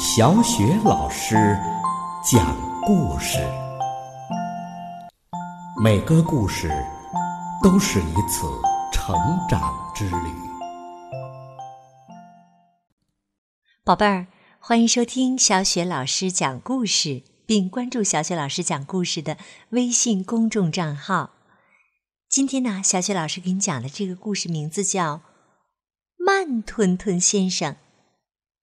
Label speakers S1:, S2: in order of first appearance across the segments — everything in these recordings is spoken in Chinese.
S1: 小雪老师讲故事，每个故事都是一次成长之旅。
S2: 宝贝儿，欢迎收听小雪老师讲故事，并关注小雪老师讲故事的微信公众账号。今天呢，小雪老师给你讲的这个故事名字叫《慢吞吞先生》，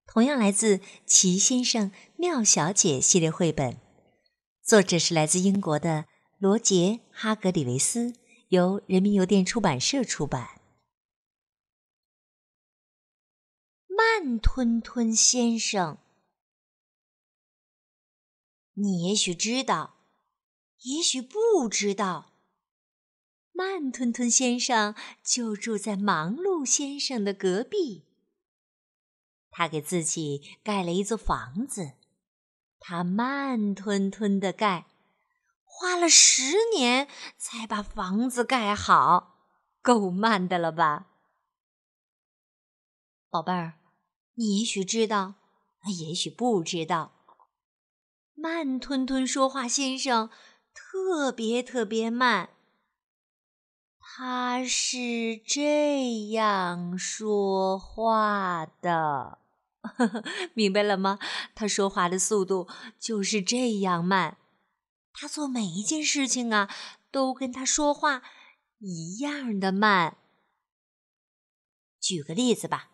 S2: 同样来自《奇先生妙小姐》系列绘本，作者是来自英国的罗杰·哈格里维斯，由人民邮电出版社出版。慢吞吞先生，你也许知道，也许不知道。慢吞吞先生就住在忙碌先生的隔壁。他给自己盖了一座房子，他慢吞吞的盖，花了十年才把房子盖好，够慢的了吧？宝贝儿，你也许知道，也许不知道。慢吞吞说话先生特别特别慢。他是这样说话的，明白了吗？他说话的速度就是这样慢。他做每一件事情啊，都跟他说话一样的慢。举个例子吧，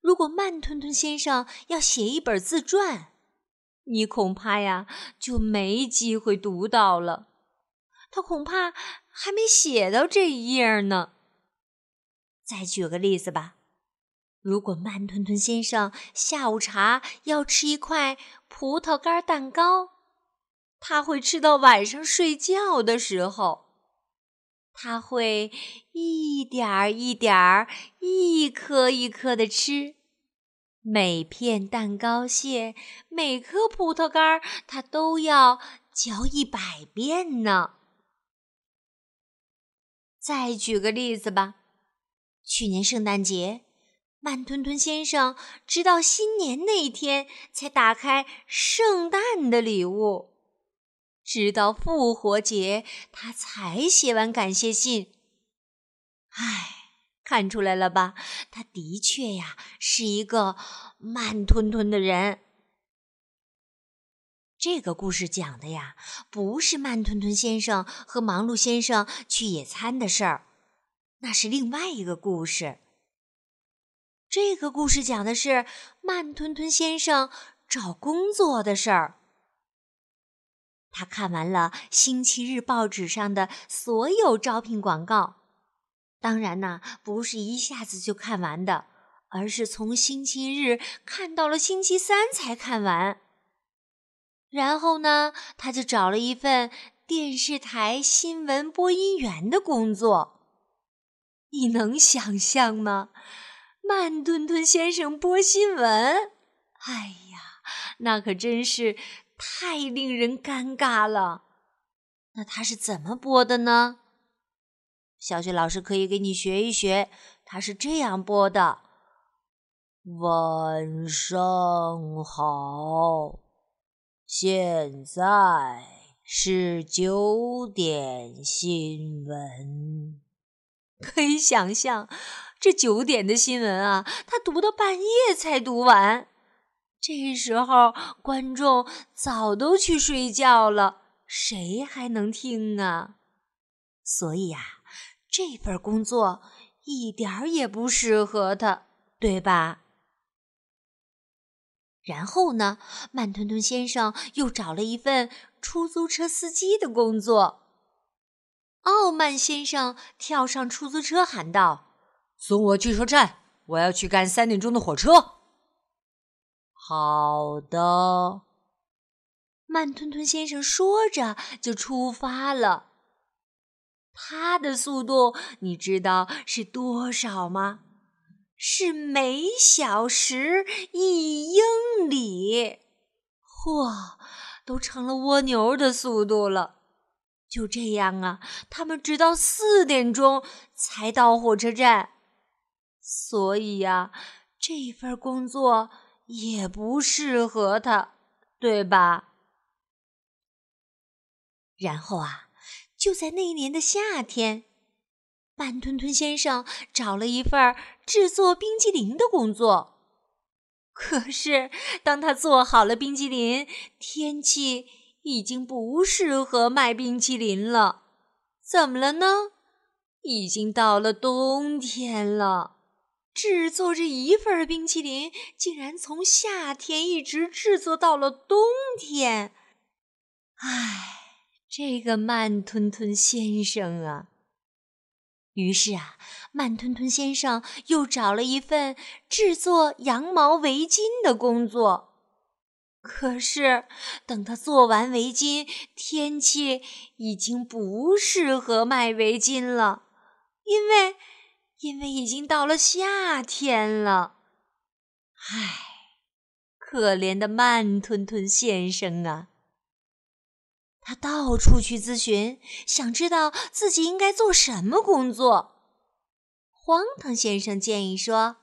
S2: 如果慢吞吞先生要写一本自传，你恐怕呀就没机会读到了。他恐怕还没写到这一页呢。再举个例子吧，如果慢吞吞先生下午茶要吃一块葡萄干蛋糕，他会吃到晚上睡觉的时候。他会一点儿一点儿、一颗一颗的吃，每片蛋糕屑、每颗葡萄干，他都要嚼一百遍呢。再举个例子吧，去年圣诞节，慢吞吞先生直到新年那一天才打开圣诞的礼物，直到复活节他才写完感谢信。唉，看出来了吧？他的确呀是一个慢吞吞的人。这个故事讲的呀，不是慢吞吞先生和忙碌先生去野餐的事儿，那是另外一个故事。这个故事讲的是慢吞吞先生找工作的事儿。他看完了星期日报纸上的所有招聘广告，当然呢，不是一下子就看完的，而是从星期日看到了星期三才看完。然后呢，他就找了一份电视台新闻播音员的工作。你能想象吗？慢吞吞先生播新闻，哎呀，那可真是太令人尴尬了。那他是怎么播的呢？小雪老师可以给你学一学，他是这样播的：晚上好。现在是九点新闻，可以想象，这九点的新闻啊，他读到半夜才读完。这时候观众早都去睡觉了，谁还能听啊？所以呀，这份工作一点儿也不适合他，对吧？然后呢，慢吞吞先生又找了一份出租车司机的工作。傲慢先生跳上出租车喊道：“
S3: 送我去车站，我要去赶三点钟的火车。”
S2: 好的，慢吞吞先生说着就出发了。他的速度你知道是多少吗？是每小时一英里，嚯，都成了蜗牛的速度了。就这样啊，他们直到四点钟才到火车站。所以呀，这份工作也不适合他，对吧？然后啊，就在那一年的夏天，慢吞吞先生找了一份制作冰激凌的工作。可是，当他做好了冰激凌，天气已经不适合卖冰淇淋了。怎么了呢？已经到了冬天了，制作这一份冰淇淋，竟然从夏天一直制作到了冬天。唉，这个慢吞吞先生啊！于是啊，慢吞吞先生又找了一份制作羊毛围巾的工作。可是，等他做完围巾，天气已经不适合卖围巾了，因为，因为已经到了夏天了。唉，可怜的慢吞吞先生啊！他到处去咨询，想知道自己应该做什么工作。荒唐先生建议说：“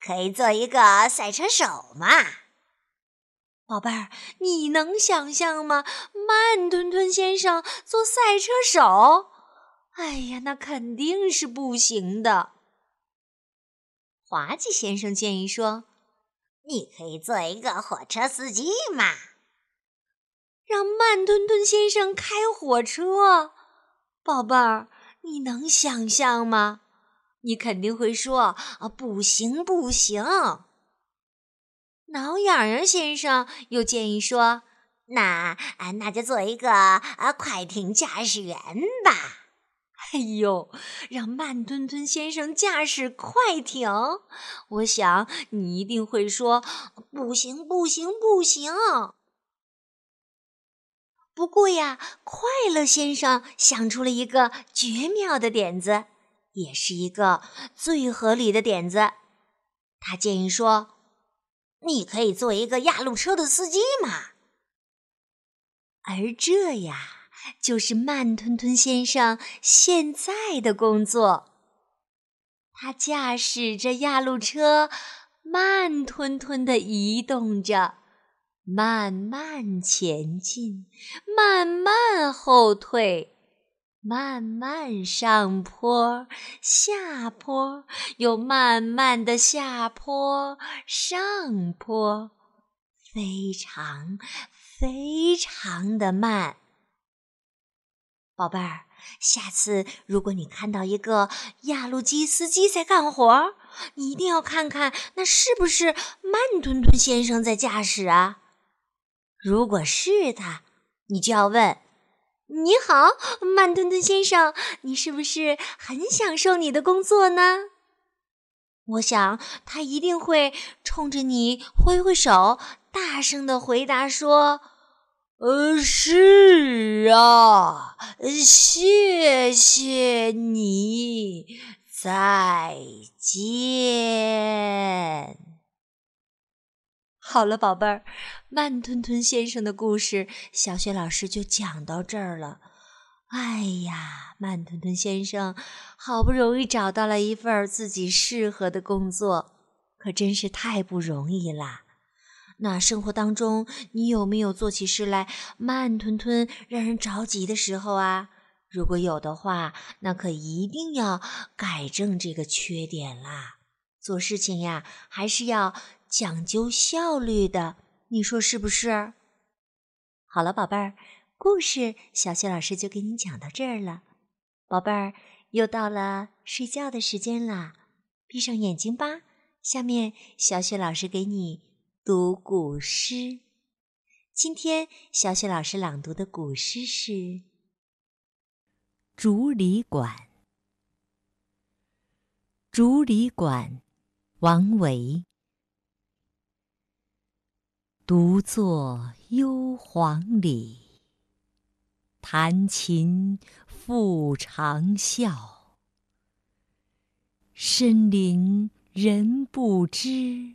S4: 可以做一个赛车手嘛。”
S2: 宝贝儿，你能想象吗？慢吞吞先生做赛车手？哎呀，那肯定是不行的。滑稽先生建议说：“
S4: 你可以做一个火车司机嘛，
S2: 让慢吞吞先生开火车。”宝贝儿，你能想象吗？你肯定会说：“啊，不行，不行。”挠痒痒先生又建议说：“
S4: 那啊，那就做一个啊快艇驾驶员吧。”
S2: 哎呦，让慢吞吞先生驾驶快艇，我想你一定会说：“不行，不行，不行。”不过呀，快乐先生想出了一个绝妙的点子，也是一个最合理的点子。他建议说。你可以做一个压路车的司机嘛，而这呀，就是慢吞吞先生现在的工作。他驾驶着压路车，慢吞吞的移动着，慢慢前进，慢慢后退。慢慢上坡，下坡，又慢慢的下坡，上坡，非常非常的慢。宝贝儿，下次如果你看到一个压路机司机在干活，你一定要看看那是不是慢吞吞先生在驾驶啊？如果是他，你就要问。你好，慢吞吞先生，你是不是很享受你的工作呢？我想他一定会冲着你挥挥手，大声的回答说：“呃，是啊，谢谢你，再见。”好了，宝贝儿，慢吞吞先生的故事，小雪老师就讲到这儿了。哎呀，慢吞吞先生好不容易找到了一份自己适合的工作，可真是太不容易啦。那生活当中，你有没有做起事来慢吞吞、让人着急的时候啊？如果有的话，那可一定要改正这个缺点啦。做事情呀，还是要。讲究效率的，你说是不是？好了，宝贝儿，故事小雪老师就给你讲到这儿了。宝贝儿，又到了睡觉的时间啦，闭上眼睛吧。下面小雪老师给你读古诗。今天小雪老师朗读的古诗是《
S1: 竹里馆》。竹里馆，王维。独坐幽篁里，弹琴复长啸。深林人不知，